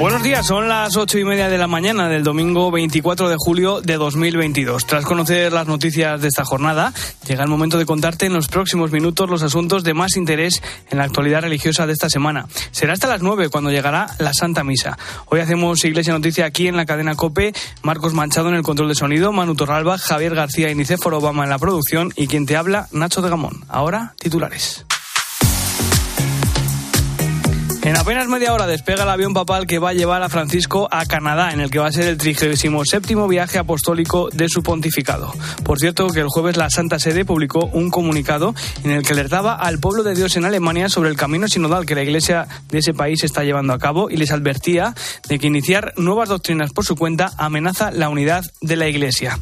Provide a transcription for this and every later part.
Buenos días, son las ocho y media de la mañana del domingo 24 de julio de 2022. Tras conocer las noticias de esta jornada, llega el momento de contarte en los próximos minutos los asuntos de más interés en la actualidad religiosa de esta semana. Será hasta las nueve cuando llegará la Santa Misa. Hoy hacemos Iglesia Noticia aquí en la cadena COPE, Marcos Manchado en el control de sonido, Manu Torralba, Javier García y Nicéforo Obama en la producción y quien te habla, Nacho de Gamón. Ahora, titulares. En apenas media hora despega el avión papal que va a llevar a Francisco a Canadá, en el que va a ser el 37 viaje apostólico de su pontificado. Por cierto, que el jueves la Santa Sede publicó un comunicado en el que alertaba al pueblo de Dios en Alemania sobre el camino sinodal que la Iglesia de ese país está llevando a cabo y les advertía de que iniciar nuevas doctrinas por su cuenta amenaza la unidad de la Iglesia.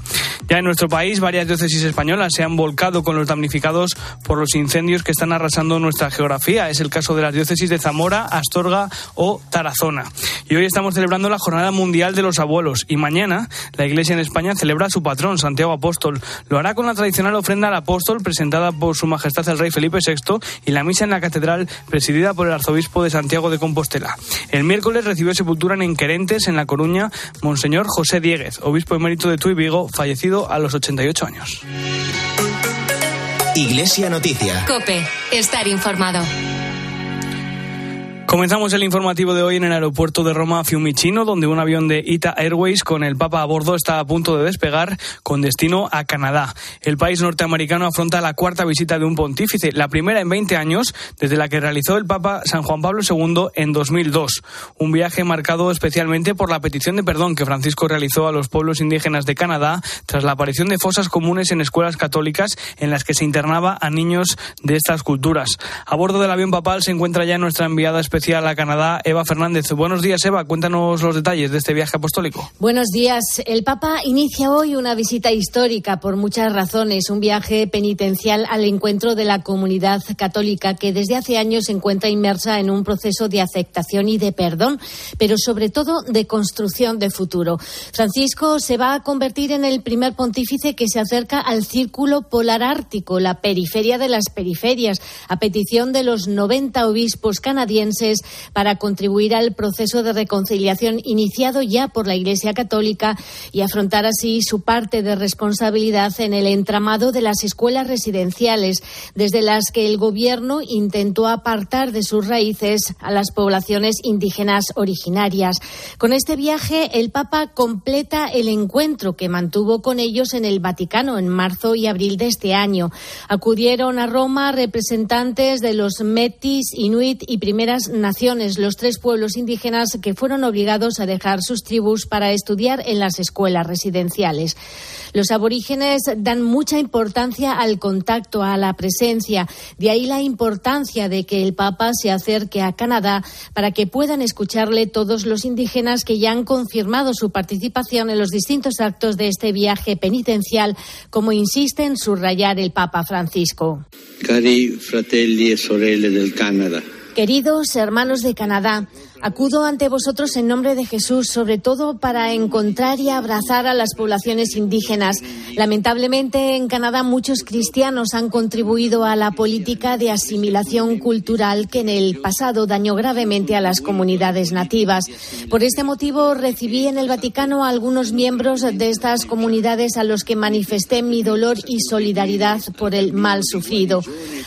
Ya en nuestro país, varias diócesis españolas se han volcado con los damnificados por los incendios que están arrasando nuestra geografía. Es el caso de las diócesis de Zamora, Astorga o Tarazona. Y hoy estamos celebrando la Jornada Mundial de los Abuelos y mañana la Iglesia en España celebra a su patrón, Santiago Apóstol. Lo hará con la tradicional ofrenda al apóstol presentada por Su Majestad el Rey Felipe VI y la misa en la catedral presidida por el arzobispo de Santiago de Compostela. El miércoles recibió sepultura en Enquerentes, en La Coruña, Monseñor José Dieguez, obispo emérito de Tuy Vigo, fallecido a los 88 años. Iglesia Noticia. Cope, estar informado. Comenzamos el informativo de hoy en el aeropuerto de Roma Fiumicino, donde un avión de Ita Airways con el Papa a bordo está a punto de despegar con destino a Canadá. El país norteamericano afronta la cuarta visita de un pontífice, la primera en 20 años desde la que realizó el Papa San Juan Pablo II en 2002. Un viaje marcado especialmente por la petición de perdón que Francisco realizó a los pueblos indígenas de Canadá tras la aparición de fosas comunes en escuelas católicas en las que se internaba a niños de estas culturas. A bordo del avión papal se encuentra ya nuestra enviada especial especial a Canadá, Eva Fernández. Buenos días, Eva. Cuéntanos los detalles de este viaje apostólico. Buenos días. El Papa inicia hoy una visita histórica por muchas razones, un viaje penitencial al encuentro de la comunidad católica que desde hace años se encuentra inmersa en un proceso de aceptación y de perdón, pero sobre todo de construcción de futuro. Francisco se va a convertir en el primer pontífice que se acerca al círculo polar ártico, la periferia de las periferias, a petición de los 90 obispos canadienses para contribuir al proceso de reconciliación iniciado ya por la Iglesia Católica y afrontar así su parte de responsabilidad en el entramado de las escuelas residenciales, desde las que el Gobierno intentó apartar de sus raíces a las poblaciones indígenas originarias. Con este viaje, el Papa completa el encuentro que mantuvo con ellos en el Vaticano en marzo y abril de este año. Acudieron a Roma representantes de los Metis, Inuit y primeras naciones, los tres pueblos indígenas que fueron obligados a dejar sus tribus para estudiar en las escuelas residenciales. Los aborígenes dan mucha importancia al contacto, a la presencia. De ahí la importancia de que el Papa se acerque a Canadá para que puedan escucharle todos los indígenas que ya han confirmado su participación en los distintos actos de este viaje penitencial, como insiste en subrayar el Papa Francisco. Cari fratelli e sorelle del Canadá. Queridos hermanos de Canadá, Acudo ante vosotros en nombre de Jesús, sobre todo para encontrar y abrazar a las poblaciones indígenas. Lamentablemente, en Canadá muchos cristianos han contribuido a la política de asimilación cultural que en el pasado dañó gravemente a las comunidades nativas. Por este motivo, recibí en el Vaticano a algunos miembros de estas comunidades a los que manifesté mi dolor y solidaridad por el mal sufrido.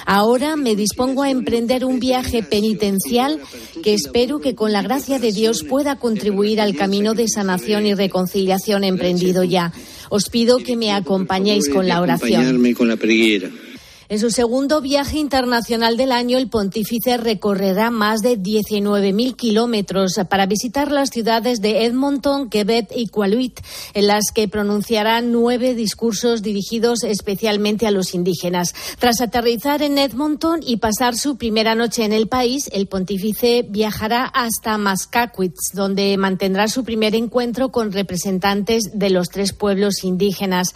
Ahora me dispongo a emprender un viaje penitencial que espero que con la gracia de Dios pueda contribuir al camino de sanación y reconciliación emprendido ya. Os pido que me acompañéis con la oración. En su segundo viaje internacional del año, el pontífice recorrerá más de 19.000 kilómetros para visitar las ciudades de Edmonton, Quebec y Qualuit, en las que pronunciará nueve discursos dirigidos especialmente a los indígenas. Tras aterrizar en Edmonton y pasar su primera noche en el país, el pontífice viajará hasta Mascaquitz, donde mantendrá su primer encuentro con representantes de los tres pueblos indígenas.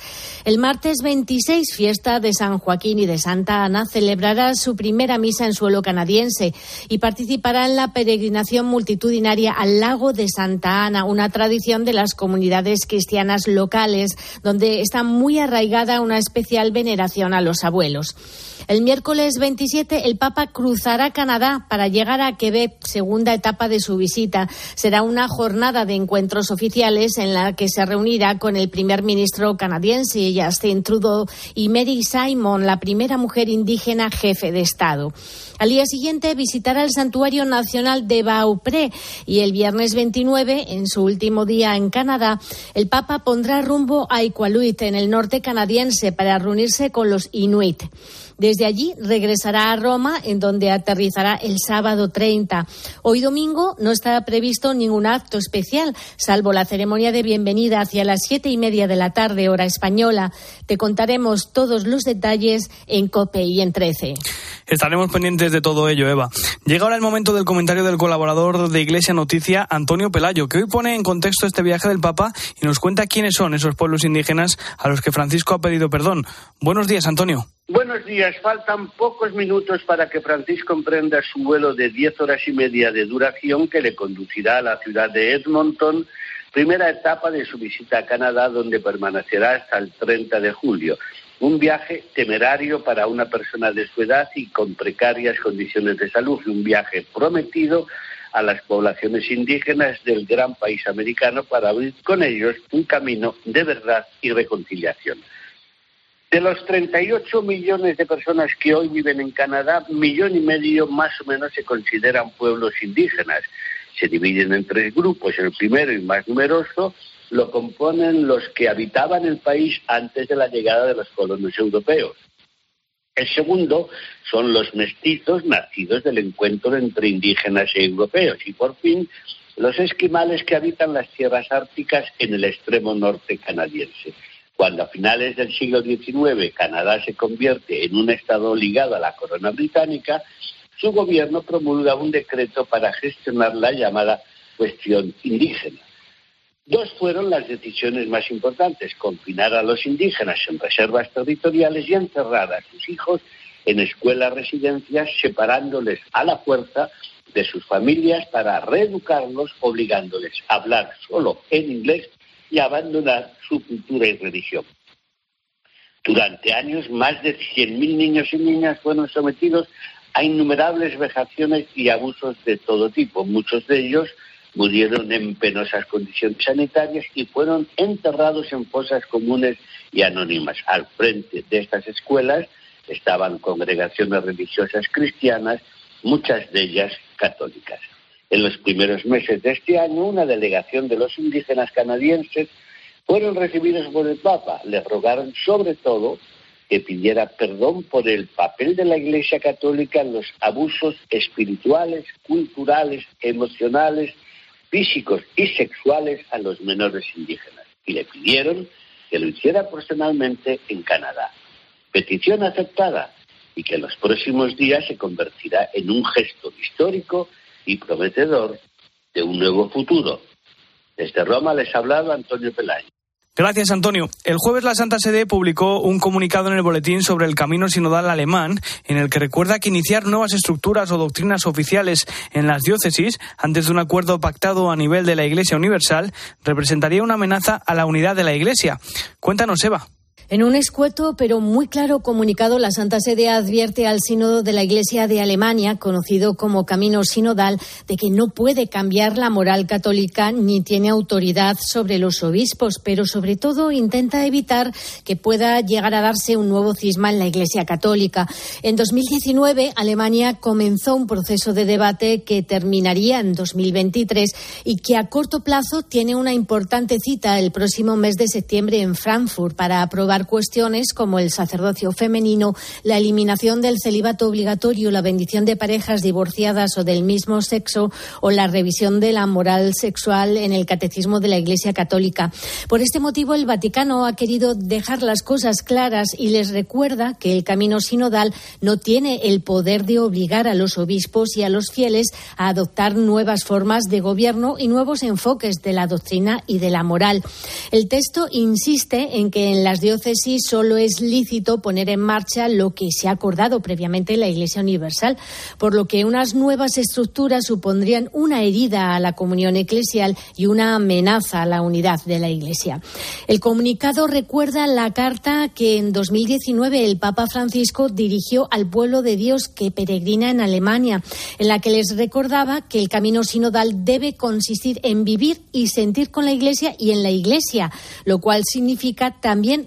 El martes 26, fiesta de San Joaquín y de Santa Ana celebrará su primera misa en suelo canadiense y participará en la peregrinación multitudinaria al lago de Santa Ana, una tradición de las comunidades cristianas locales, donde está muy arraigada una especial veneración a los abuelos. El miércoles 27 el Papa cruzará Canadá para llegar a Quebec, segunda etapa de su visita. Será una jornada de encuentros oficiales en la que se reunirá con el primer ministro canadiense Justin Trudeau y Mary Simon, la primera mujer indígena jefe de Estado. Al día siguiente visitará el Santuario Nacional de Beaupré y el viernes 29, en su último día en Canadá, el Papa pondrá rumbo a Iqaluit, en el norte canadiense, para reunirse con los Inuit. Desde allí regresará a Roma, en donde aterrizará el sábado 30. Hoy domingo no está previsto ningún acto especial, salvo la ceremonia de bienvenida hacia las siete y media de la tarde, hora española. Te contaremos todos los detalles en COPE y en 13. Estaremos pendientes de todo ello, Eva. Llega ahora el momento del comentario del colaborador de Iglesia Noticia, Antonio Pelayo, que hoy pone en contexto este viaje del Papa y nos cuenta quiénes son esos pueblos indígenas a los que Francisco ha pedido perdón. Buenos días, Antonio. Buenos días. Faltan pocos minutos para que Francisco emprenda su vuelo de diez horas y media de duración que le conducirá a la ciudad de Edmonton, primera etapa de su visita a Canadá, donde permanecerá hasta el 30 de julio. Un viaje temerario para una persona de su edad y con precarias condiciones de salud, y un viaje prometido a las poblaciones indígenas del gran país americano para abrir con ellos un camino de verdad y reconciliación. De los 38 millones de personas que hoy viven en Canadá, millón y medio más o menos se consideran pueblos indígenas. Se dividen en tres grupos. El primero y más numeroso lo componen los que habitaban el país antes de la llegada de los colonos europeos. El segundo son los mestizos nacidos del encuentro entre indígenas y europeos. Y por fin, los esquimales que habitan las tierras árticas en el extremo norte canadiense. Cuando a finales del siglo XIX Canadá se convierte en un estado ligado a la corona británica, su gobierno promulga un decreto para gestionar la llamada cuestión indígena. Dos fueron las decisiones más importantes, confinar a los indígenas en reservas territoriales y encerrar a sus hijos en escuelas residencias, separándoles a la fuerza de sus familias para reeducarlos, obligándoles a hablar solo en inglés y abandonar su cultura y religión. Durante años, más de 100.000 niños y niñas fueron sometidos a innumerables vejaciones y abusos de todo tipo. Muchos de ellos murieron en penosas condiciones sanitarias y fueron enterrados en fosas comunes y anónimas. Al frente de estas escuelas estaban congregaciones religiosas cristianas, muchas de ellas católicas. En los primeros meses de este año, una delegación de los indígenas canadienses fueron recibidos por el Papa. Le rogaron sobre todo que pidiera perdón por el papel de la Iglesia Católica en los abusos espirituales, culturales, emocionales, físicos y sexuales a los menores indígenas. Y le pidieron que lo hiciera personalmente en Canadá. Petición aceptada y que en los próximos días se convertirá en un gesto histórico y prometedor de un nuevo futuro. Desde Roma les ha hablado Antonio Pelayo. Gracias, Antonio. El jueves la Santa Sede publicó un comunicado en el boletín sobre el camino sinodal alemán, en el que recuerda que iniciar nuevas estructuras o doctrinas oficiales en las diócesis, antes de un acuerdo pactado a nivel de la Iglesia Universal, representaría una amenaza a la unidad de la Iglesia. Cuéntanos, Eva. En un escueto pero muy claro comunicado, la Santa Sede advierte al Sínodo de la Iglesia de Alemania, conocido como Camino Sinodal, de que no puede cambiar la moral católica ni tiene autoridad sobre los obispos, pero sobre todo intenta evitar que pueda llegar a darse un nuevo cisma en la Iglesia católica. En 2019, Alemania comenzó un proceso de debate que terminaría en 2023 y que a corto plazo tiene una importante cita el próximo mes de septiembre en Frankfurt para aprobar cuestiones como el sacerdocio femenino, la eliminación del celibato obligatorio, la bendición de parejas divorciadas o del mismo sexo o la revisión de la moral sexual en el catecismo de la Iglesia Católica. Por este motivo, el Vaticano ha querido dejar las cosas claras y les recuerda que el camino sinodal no tiene el poder de obligar a los obispos y a los fieles a adoptar nuevas formas de gobierno y nuevos enfoques de la doctrina y de la moral. El texto insiste en que en las diócesis diócesis solo es lícito poner en marcha lo que se ha acordado previamente en la Iglesia Universal, por lo que unas nuevas estructuras supondrían una herida a la comunión eclesial y una amenaza a la unidad de la Iglesia. El comunicado recuerda la carta que en 2019 el Papa Francisco dirigió al pueblo de Dios que peregrina en Alemania, en la que les recordaba que el camino sinodal debe consistir en vivir y sentir con la Iglesia y en la Iglesia, lo cual significa también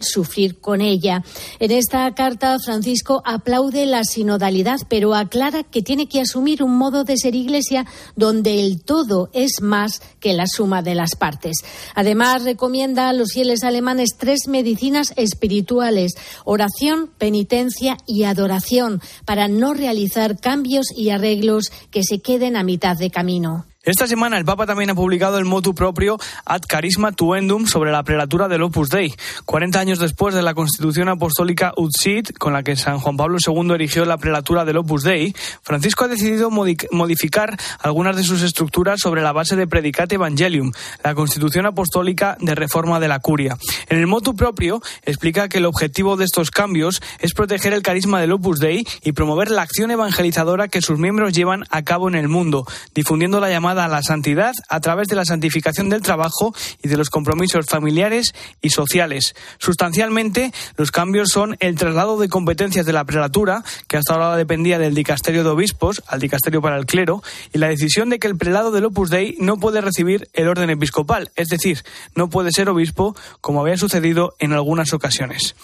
con ella. En esta carta, Francisco aplaude la sinodalidad, pero aclara que tiene que asumir un modo de ser Iglesia donde el todo es más que la suma de las partes. Además, recomienda a los fieles alemanes tres medicinas espirituales, oración, penitencia y adoración, para no realizar cambios y arreglos que se queden a mitad de camino. Esta semana el Papa también ha publicado el motu propio Ad Carisma Tuendum sobre la prelatura del Opus Dei. 40 años después de la Constitución Apostólica Ut Sit, con la que San Juan Pablo II erigió la prelatura del Opus Dei, Francisco ha decidido modificar algunas de sus estructuras sobre la base de Predicate Evangelium, la Constitución Apostólica de Reforma de la Curia. En el motu propio explica que el objetivo de estos cambios es proteger el carisma del Opus Dei y promover la acción evangelizadora que sus miembros llevan a cabo en el mundo, difundiendo la llamada a la santidad a través de la santificación del trabajo y de los compromisos familiares y sociales. Sustancialmente, los cambios son el traslado de competencias de la prelatura, que hasta ahora dependía del dicasterio de obispos, al dicasterio para el clero, y la decisión de que el prelado del Opus Dei no puede recibir el orden episcopal, es decir, no puede ser obispo, como había sucedido en algunas ocasiones.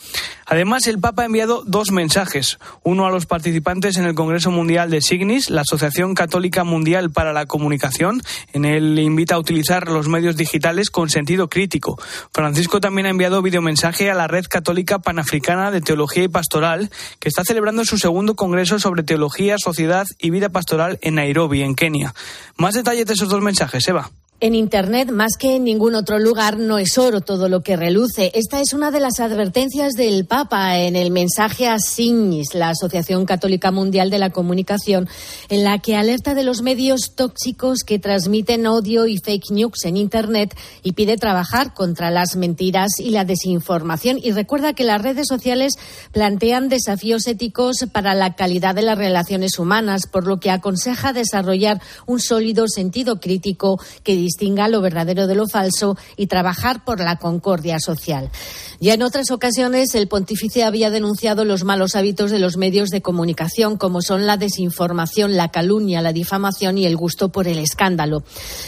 Además, el Papa ha enviado dos mensajes, uno a los participantes en el Congreso Mundial de Signis, la Asociación Católica Mundial para la Comunicación, en él invita a utilizar los medios digitales con sentido crítico. Francisco también ha enviado videomensaje a la Red Católica Panafricana de Teología y Pastoral, que está celebrando su segundo congreso sobre teología, sociedad y vida pastoral en Nairobi, en Kenia. Más detalles de esos dos mensajes, Eva. En Internet, más que en ningún otro lugar, no es oro todo lo que reluce. Esta es una de las advertencias del Papa en el mensaje a Signis, la Asociación Católica Mundial de la Comunicación, en la que alerta de los medios tóxicos que transmiten odio y fake news en Internet y pide trabajar contra las mentiras y la desinformación. Y recuerda que las redes sociales plantean desafíos éticos para la calidad de las relaciones humanas, por lo que aconseja desarrollar un sólido sentido crítico que distinga lo verdadero de lo falso y trabajar por la concordia social. Ya en otras ocasiones, el pontífice había denunciado los malos hábitos de los medios de comunicación, como son la desinformación, la calumnia, la difamación y el gusto por el escándalo.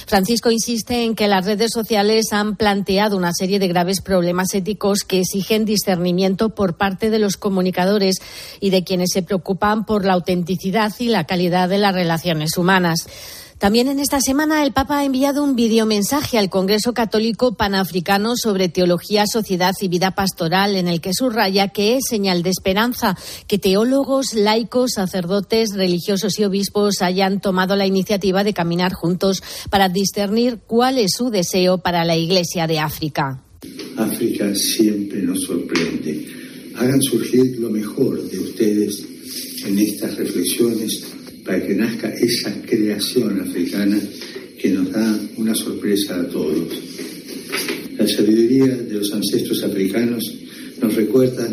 Francisco insiste en que las redes sociales han planteado una serie de graves problemas éticos que exigen discernimiento por parte de los comunicadores y de quienes se preocupan por la autenticidad y la calidad de las relaciones humanas. También en esta semana el Papa ha enviado un videomensaje al Congreso Católico Panafricano sobre teología, sociedad y vida pastoral, en el que subraya que es señal de esperanza que teólogos, laicos, sacerdotes, religiosos y obispos hayan tomado la iniciativa de caminar juntos para discernir cuál es su deseo para la Iglesia de África. África siempre nos sorprende. Hagan surgir lo mejor de ustedes en estas reflexiones para que nazca esa creación africana que nos da una sorpresa a todos. La sabiduría de los ancestros africanos nos recuerda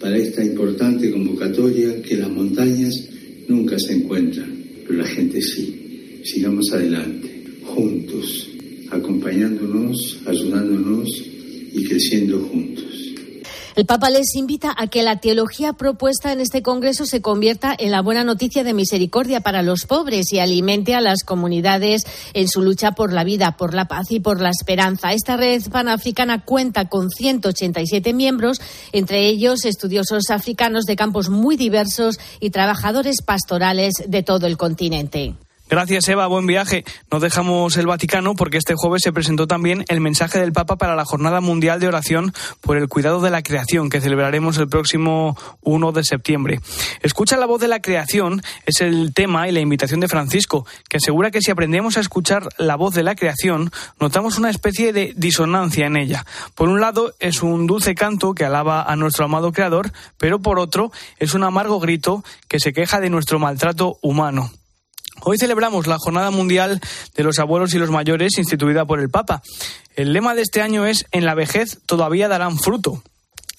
para esta importante convocatoria que las montañas nunca se encuentran, pero la gente sí. Sigamos adelante, juntos, acompañándonos, ayudándonos y creciendo juntos. El Papa les invita a que la teología propuesta en este Congreso se convierta en la buena noticia de misericordia para los pobres y alimente a las comunidades en su lucha por la vida, por la paz y por la esperanza. Esta red panafricana cuenta con 187 miembros, entre ellos estudiosos africanos de campos muy diversos y trabajadores pastorales de todo el continente. Gracias, Eva. Buen viaje. No dejamos el Vaticano porque este jueves se presentó también el mensaje del Papa para la Jornada Mundial de Oración por el Cuidado de la Creación, que celebraremos el próximo 1 de septiembre. Escucha la voz de la creación es el tema y la invitación de Francisco, que asegura que si aprendemos a escuchar la voz de la creación, notamos una especie de disonancia en ella. Por un lado, es un dulce canto que alaba a nuestro amado Creador, pero por otro, es un amargo grito que se queja de nuestro maltrato humano. Hoy celebramos la Jornada Mundial de los Abuelos y los Mayores instituida por el Papa. El lema de este año es En la vejez todavía darán fruto.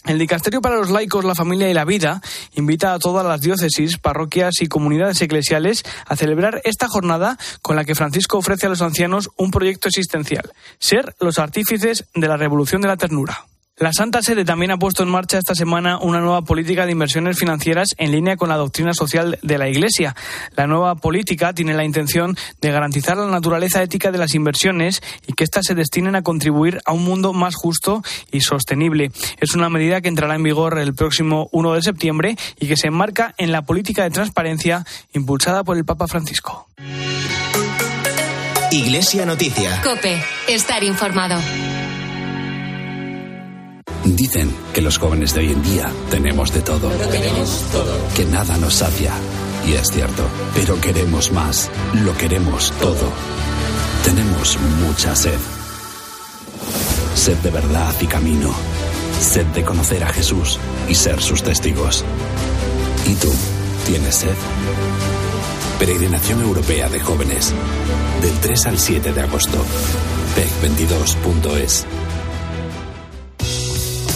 El Dicasterio para los Laicos, la Familia y la Vida invita a todas las diócesis, parroquias y comunidades eclesiales a celebrar esta jornada con la que Francisco ofrece a los ancianos un proyecto existencial, ser los artífices de la revolución de la ternura. La Santa Sede también ha puesto en marcha esta semana una nueva política de inversiones financieras en línea con la doctrina social de la Iglesia. La nueva política tiene la intención de garantizar la naturaleza ética de las inversiones y que éstas se destinen a contribuir a un mundo más justo y sostenible. Es una medida que entrará en vigor el próximo 1 de septiembre y que se enmarca en la política de transparencia impulsada por el Papa Francisco. Iglesia Noticia. Cope, estar informado. Dicen que los jóvenes de hoy en día tenemos de todo. Que nada nos sacia. Y es cierto. Pero queremos más. Lo queremos todo. Tenemos mucha sed. Sed de verdad y camino. Sed de conocer a Jesús y ser sus testigos. ¿Y tú? ¿Tienes sed? Peregrinación Europea de Jóvenes. Del 3 al 7 de agosto. PEC22.es.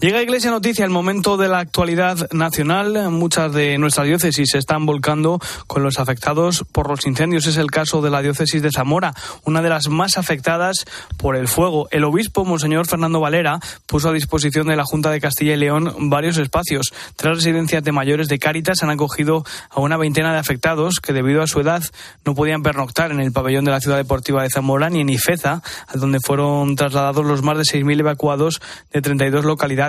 Llega Iglesia Noticia el momento de la actualidad nacional. Muchas de nuestras diócesis se están volcando con los afectados por los incendios. Es el caso de la diócesis de Zamora, una de las más afectadas por el fuego. El obispo, Monseñor Fernando Valera, puso a disposición de la Junta de Castilla y León varios espacios. Tres residencias de mayores de Cáritas han acogido a una veintena de afectados que, debido a su edad, no podían pernoctar en el pabellón de la ciudad deportiva de Zamora ni en Ifeza, a donde fueron trasladados los más de 6.000 evacuados de 32 localidades.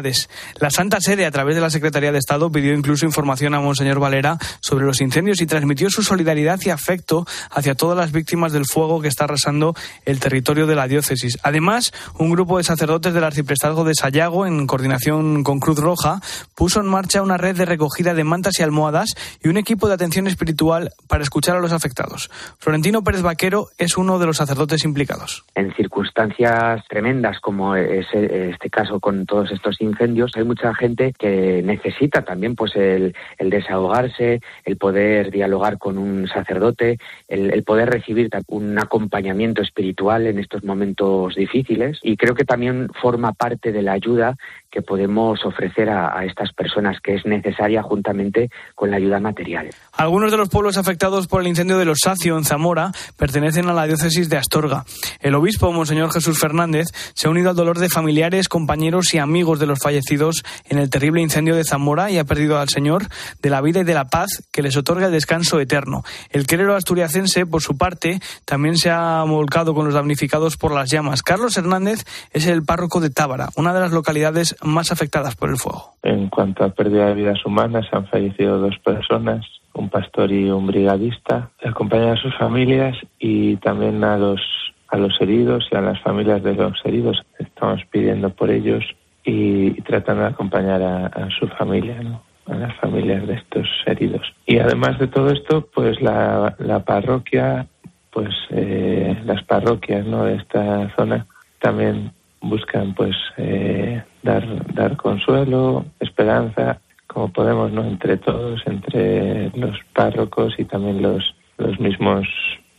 La Santa Sede, a través de la Secretaría de Estado, pidió incluso información a Monseñor Valera sobre los incendios y transmitió su solidaridad y afecto hacia todas las víctimas del fuego que está arrasando el territorio de la diócesis. Además, un grupo de sacerdotes del arciprestazgo de Sayago, en coordinación con Cruz Roja, puso en marcha una red de recogida de mantas y almohadas y un equipo de atención espiritual para escuchar a los afectados. Florentino Pérez Vaquero es uno de los sacerdotes implicados. En circunstancias tremendas como es este caso con todos estos incendios, hay mucha gente que necesita también pues el, el desahogarse, el poder dialogar con un sacerdote, el, el, poder recibir un acompañamiento espiritual en estos momentos difíciles. Y creo que también forma parte de la ayuda que podemos ofrecer a, estas personas, que es necesaria juntamente con la ayuda material. Algunos de los pueblos afectados por el incendio de los Sacio en Zamora pertenecen a la diócesis de Astorga. El obispo, Monseñor Jesús Fernández, se ha unido al dolor de familiares, compañeros y amigos de los fallecidos en el terrible incendio de Zamora y ha perdido al Señor de la vida y de la paz que les otorga el descanso eterno. El clero asturiacense, por su parte, también se ha volcado con los damnificados por las llamas. Carlos Hernández es el párroco de Tábara, una de las localidades más afectadas por el fuego. En cuanto a pérdida de vidas humanas, han fallecido dos personas, un pastor y un brigadista. Acompañan a sus familias y también a los a los heridos y a las familias de los heridos. Estamos pidiendo por ellos y, y tratando de acompañar a, a su familia, a las familias de estos heridos. Y además de todo esto, pues la, la parroquia, pues eh, las parroquias ¿no? de esta zona también buscan pues eh, dar dar consuelo, esperanza, como podemos, ¿no? Entre todos, entre los párrocos y también los los mismos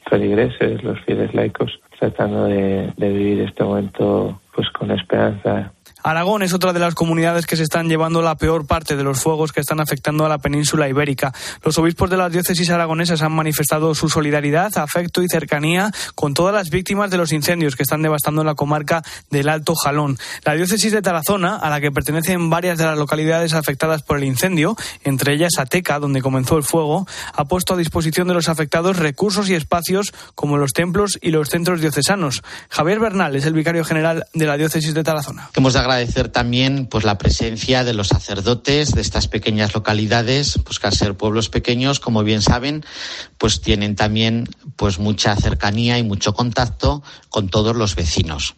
feligreses, los fieles laicos, tratando de, de vivir este momento pues con esperanza Aragón es otra de las comunidades que se están llevando la peor parte de los fuegos que están afectando a la península ibérica. Los obispos de las diócesis aragonesas han manifestado su solidaridad, afecto y cercanía con todas las víctimas de los incendios que están devastando la comarca del Alto Jalón. La diócesis de Tarazona, a la que pertenecen varias de las localidades afectadas por el incendio, entre ellas Ateca, donde comenzó el fuego, ha puesto a disposición de los afectados recursos y espacios como los templos y los centros diocesanos. Javier Bernal es el vicario general de la diócesis de Tarazona agradecer también pues la presencia de los sacerdotes de estas pequeñas localidades, pues que al ser pueblos pequeños, como bien saben, pues tienen también pues mucha cercanía y mucho contacto con todos los vecinos.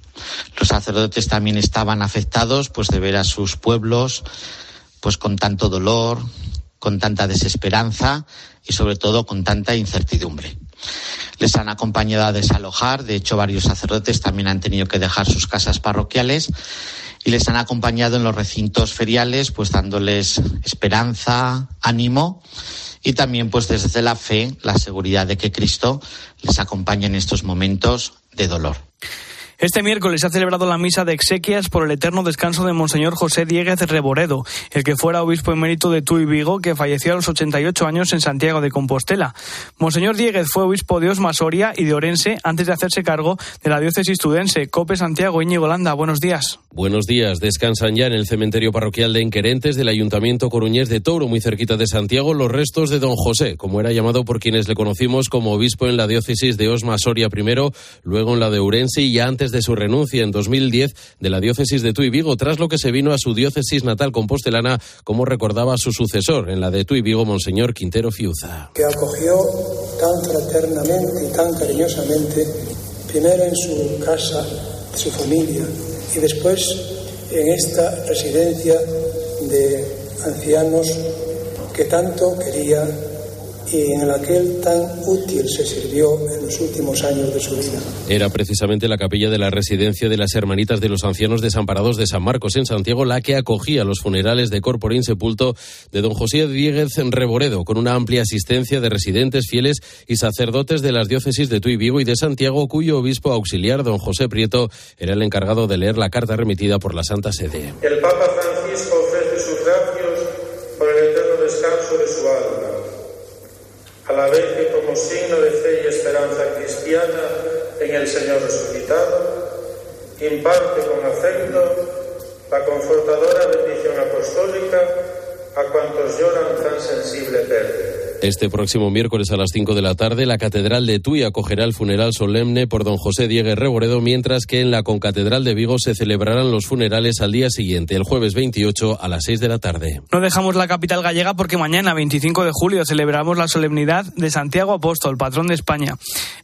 Los sacerdotes también estaban afectados pues de ver a sus pueblos pues con tanto dolor, con tanta desesperanza y sobre todo con tanta incertidumbre. Les han acompañado a desalojar, de hecho varios sacerdotes también han tenido que dejar sus casas parroquiales y les han acompañado en los recintos feriales, pues dándoles esperanza, ánimo y también pues desde la fe, la seguridad de que Cristo les acompaña en estos momentos de dolor. Este miércoles se ha celebrado la misa de exequias por el eterno descanso de Monseñor José Dieguez Reboredo, el que fuera obispo emérito de Tuy Vigo, que falleció a los 88 años en Santiago de Compostela. Monseñor Dieguez fue obispo de Osma Soria y de Orense antes de hacerse cargo de la diócesis tudense. Cope Santiago, Íñigo Landa, buenos días. Buenos días. Descansan ya en el cementerio parroquial de Enquerentes del Ayuntamiento Coruñés de Touro, muy cerquita de Santiago, los restos de don José, como era llamado por quienes le conocimos como obispo en la diócesis de Osma Soria primero, luego en la de Ourense y ya antes de su renuncia en 2010 de la diócesis de Tuy Vigo, tras lo que se vino a su diócesis natal compostelana, como recordaba su sucesor en la de Tuy Vigo, Monseñor Quintero Fiuza. Que acogió tan fraternamente y tan cariñosamente, primero en su casa, su familia, y después en esta residencia de ancianos que tanto quería y en la que él tan útil se sirvió en los últimos años de su vida. Era precisamente la capilla de la residencia de las Hermanitas de los Ancianos Desamparados de San Marcos en Santiago la que acogía los funerales de corpore insepulto de don José Dieguez Reboredo, con una amplia asistencia de residentes, fieles y sacerdotes de las diócesis de Tuy Vigo y de Santiago, cuyo obispo auxiliar, don José Prieto, era el encargado de leer la carta remitida por la Santa Sede. El Papa Francisco ofrece sus gracias por el eterno descanso de su alma a la vez que como signo de fe y esperanza cristiana en el Señor resucitado, imparte con afecto la confortadora bendición apostólica a cuantos lloran tan sensible pérdida. Este próximo miércoles a las 5 de la tarde, la Catedral de Tui acogerá el funeral solemne por don José Diego Reboredo, mientras que en la Concatedral de Vigo se celebrarán los funerales al día siguiente, el jueves 28 a las 6 de la tarde. No dejamos la capital gallega porque mañana, 25 de julio, celebramos la solemnidad de Santiago Apóstol, patrón de España.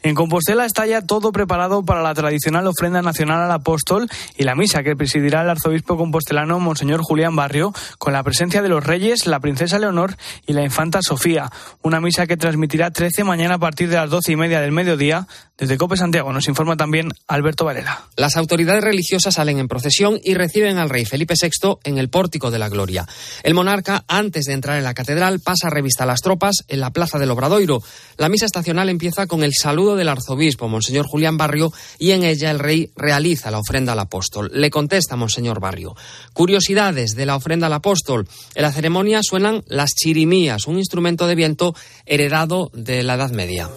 En Compostela está ya todo preparado para la tradicional ofrenda nacional al apóstol y la misa que presidirá el arzobispo compostelano Monseñor Julián Barrio, con la presencia de los reyes, la princesa Leonor y la infanta Sofía una misa que transmitirá 13 mañana a partir de las 12 y media del mediodía. Desde Cope Santiago nos informa también Alberto Varela. Las autoridades religiosas salen en procesión y reciben al rey Felipe VI en el Pórtico de la Gloria. El monarca, antes de entrar en la catedral, pasa revista a las tropas en la Plaza del Obradoiro. La misa estacional empieza con el saludo del arzobispo, Monseñor Julián Barrio, y en ella el rey realiza la ofrenda al apóstol. Le contesta Monseñor Barrio. Curiosidades de la ofrenda al apóstol. En la ceremonia suenan las chirimías, un instrumento de viento heredado de la Edad Media.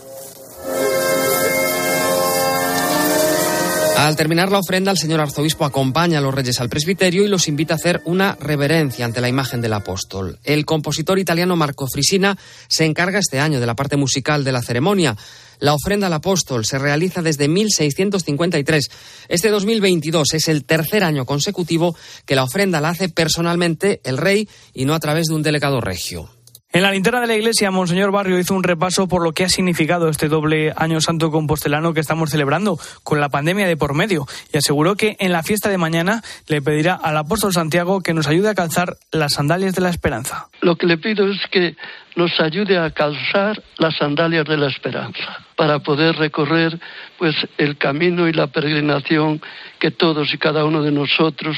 Al terminar la ofrenda, el señor arzobispo acompaña a los reyes al presbiterio y los invita a hacer una reverencia ante la imagen del apóstol. El compositor italiano Marco Frisina se encarga este año de la parte musical de la ceremonia. La ofrenda al apóstol se realiza desde 1653. Este 2022 es el tercer año consecutivo que la ofrenda la hace personalmente el rey y no a través de un delegado regio. En la linterna de la iglesia, Monseñor Barrio hizo un repaso por lo que ha significado este doble año santo compostelano que estamos celebrando, con la pandemia de por medio, y aseguró que en la fiesta de mañana le pedirá al apóstol Santiago que nos ayude a calzar las sandalias de la esperanza. Lo que le pido es que nos ayude a calzar las sandalias de la esperanza para poder recorrer pues el camino y la peregrinación que todos y cada uno de nosotros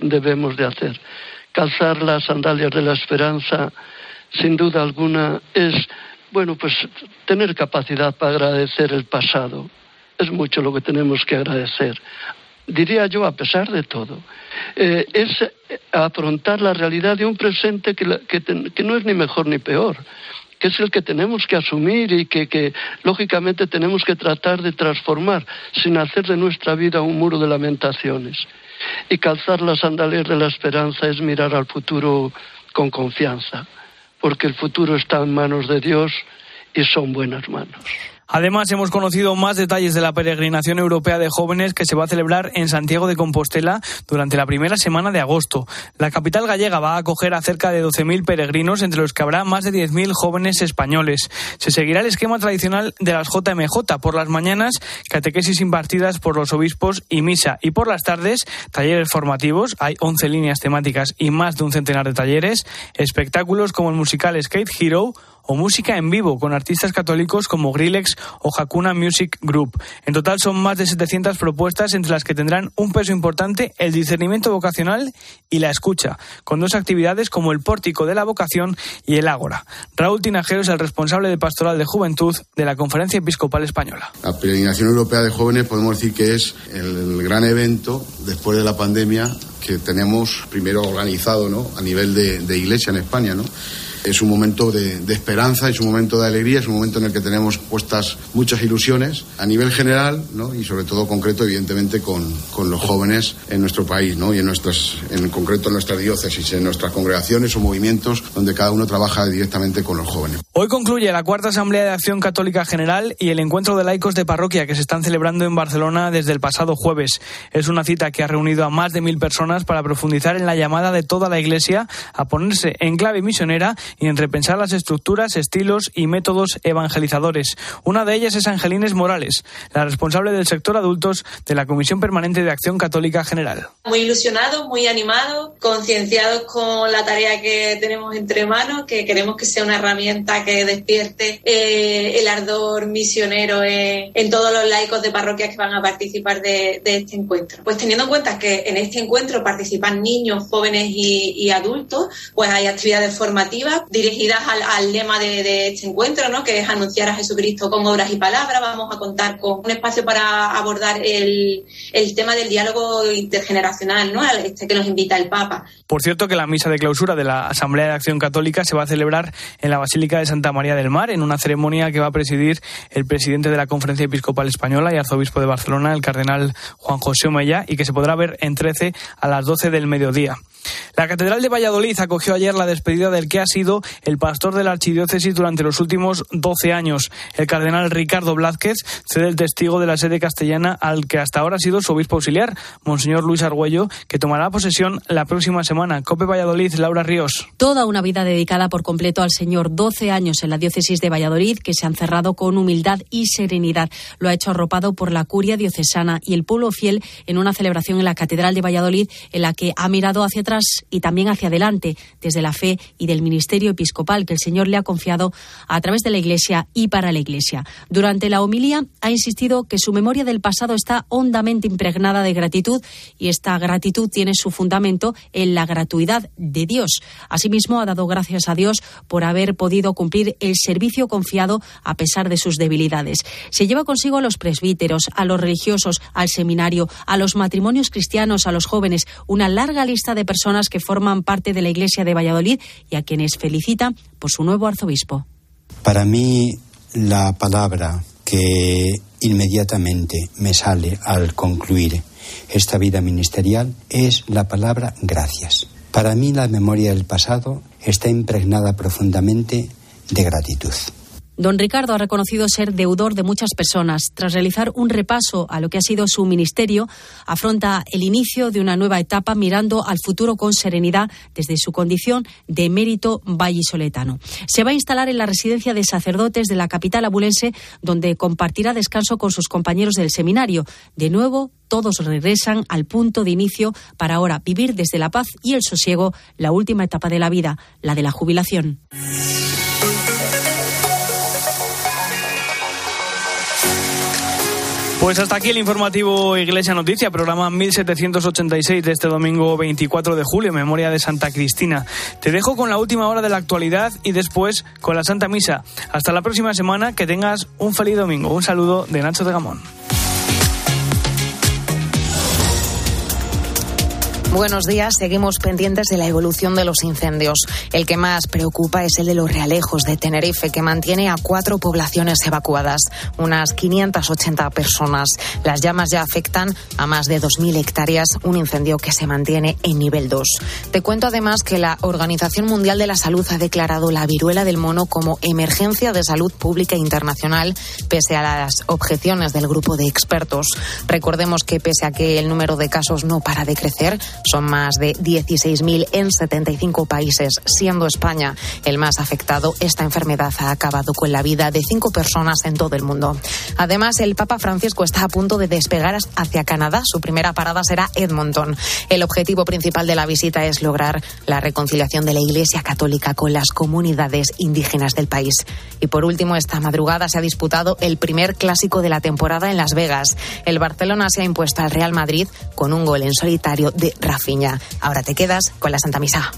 debemos de hacer. Calzar las sandalias de la esperanza sin duda alguna, es, bueno, pues tener capacidad para agradecer el pasado. Es mucho lo que tenemos que agradecer. Diría yo, a pesar de todo, eh, es afrontar la realidad de un presente que, que, no es ni mejor ni peor, que es el que tenemos que asumir y que, que, lógicamente tenemos que tratar de transformar sin hacer de nuestra vida un muro de lamentaciones. Y calzar las sandalias de la esperanza es mirar al futuro con confianza porque el futuro está en manos de Dios y son buenas manos. Además, hemos conocido más detalles de la peregrinación europea de jóvenes que se va a celebrar en Santiago de Compostela durante la primera semana de agosto. La capital gallega va a acoger a cerca de 12.000 peregrinos, entre los que habrá más de 10.000 jóvenes españoles. Se seguirá el esquema tradicional de las JMJ. Por las mañanas, catequesis impartidas por los obispos y misa. Y por las tardes, talleres formativos. Hay 11 líneas temáticas y más de un centenar de talleres. Espectáculos como el musical Skate Hero o música en vivo con artistas católicos como Grillex o Hakuna Music Group. En total son más de 700 propuestas entre las que tendrán un peso importante el discernimiento vocacional y la escucha, con dos actividades como el pórtico de la vocación y el ágora. Raúl Tinajero es el responsable de Pastoral de Juventud de la Conferencia Episcopal Española. La peregrinación europea de jóvenes podemos decir que es el gran evento después de la pandemia que tenemos primero organizado ¿no? a nivel de, de iglesia en España. ¿no? Es un momento de, de, esperanza, es un momento de alegría, es un momento en el que tenemos puestas muchas ilusiones a nivel general ¿no? y sobre todo concreto, evidentemente, con, con los jóvenes en nuestro país ¿no? y en, nuestras, en concreto en nuestras diócesis, en nuestras congregaciones o movimientos donde cada uno trabaja directamente con los jóvenes. Hoy concluye la cuarta Asamblea de Acción Católica General y el encuentro de laicos de parroquia que se están celebrando en Barcelona desde el pasado jueves. Es una cita que ha reunido a más de mil personas para profundizar en la llamada de toda la Iglesia a ponerse en clave misionera y en repensar las estructuras, estilos y métodos evangelizadores. Una de ellas es Angelines Morales, la responsable del sector adultos de la Comisión Permanente de Acción Católica General. Muy ilusionado, muy animado, concienciados con la tarea que tenemos entre manos, que queremos que sea una herramienta que despierte eh, el ardor misionero en, en, todos los laicos de parroquias que van a participar de, de, este encuentro. Pues teniendo en cuenta que en este encuentro participan niños, jóvenes y, y adultos, pues hay actividades formativas dirigidas al, lema de, este encuentro, ¿no? que es anunciar a Jesucristo con obras y palabras. Vamos a contar con un espacio para abordar el, el tema del diálogo intergeneracional, ¿no? este que nos invita el Papa. Por cierto, que la misa de clausura de la Asamblea de Acción Católica se va a celebrar en la Basílica de Santa María del Mar, en una ceremonia que va a presidir el presidente de la Conferencia Episcopal Española y arzobispo de Barcelona, el cardenal Juan José Omeya, y que se podrá ver en 13 a las 12 del mediodía. La Catedral de Valladolid acogió ayer la despedida del que ha sido el pastor de la archidiócesis durante los últimos 12 años. El cardenal Ricardo Blázquez cede el testigo de la sede castellana al que hasta ahora ha sido su obispo auxiliar, Monseñor Luis Argüello, que tomará posesión la próxima semana. Cope Valladolid, Laura Ríos. Toda una vida dedicada por completo al Señor, 12 años en la diócesis de Valladolid, que se han cerrado con humildad y serenidad. Lo ha hecho arropado por la curia diocesana y el pueblo fiel en una celebración en la Catedral de Valladolid, en la que ha mirado hacia atrás y también hacia adelante, desde la fe y del ministerio episcopal que el Señor le ha confiado a través de la Iglesia y para la Iglesia. Durante la homilía ha insistido que su memoria del pasado está hondamente impregnada de gratitud y esta gratitud tiene su fundamento en la gratuidad de Dios. Asimismo, ha dado gracias a Dios por haber podido cumplir el servicio confiado a pesar de sus debilidades. Se lleva consigo a los presbíteros, a los religiosos, al seminario, a los matrimonios cristianos, a los jóvenes, una larga lista de personas que forman parte de la Iglesia de Valladolid y a quienes felicita por su nuevo arzobispo. Para mí, la palabra que inmediatamente me sale al concluir esta vida ministerial es la palabra gracias. Para mí la memoria del pasado está impregnada profundamente de gratitud. Don Ricardo ha reconocido ser deudor de muchas personas. Tras realizar un repaso a lo que ha sido su ministerio, afronta el inicio de una nueva etapa mirando al futuro con serenidad desde su condición de mérito vallisoletano. Se va a instalar en la residencia de sacerdotes de la capital abulense, donde compartirá descanso con sus compañeros del seminario. De nuevo, todos regresan al punto de inicio para ahora vivir desde la paz y el sosiego la última etapa de la vida, la de la jubilación. Pues hasta aquí el informativo Iglesia Noticia, programa 1786 de este domingo 24 de julio, memoria de Santa Cristina. Te dejo con la última hora de la actualidad y después con la Santa Misa. Hasta la próxima semana, que tengas un feliz domingo. Un saludo de Nacho de Gamón. Buenos días. Seguimos pendientes de la evolución de los incendios. El que más preocupa es el de los realejos de Tenerife, que mantiene a cuatro poblaciones evacuadas, unas 580 personas. Las llamas ya afectan a más de 2.000 hectáreas, un incendio que se mantiene en nivel 2. Te cuento además que la Organización Mundial de la Salud ha declarado la viruela del mono como emergencia de salud pública internacional, pese a las objeciones del grupo de expertos. Recordemos que pese a que el número de casos no para de crecer, Son más de 16.000 en 75 países, siendo España el más afectado. Esta enfermedad ha acabado con la vida de cinco personas en todo el mundo. Además, el Papa Francisco está a punto de despegar hacia Canadá. Su primera parada será Edmonton. El objetivo principal de la visita es lograr la reconciliación de la Iglesia Católica con las comunidades indígenas del país. Y por último, esta madrugada se ha disputado el primer clásico de la temporada en Las Vegas. El Barcelona se ha impuesto al Real Madrid con un gol en solitario de Ahora te quedas con la Santa Misa.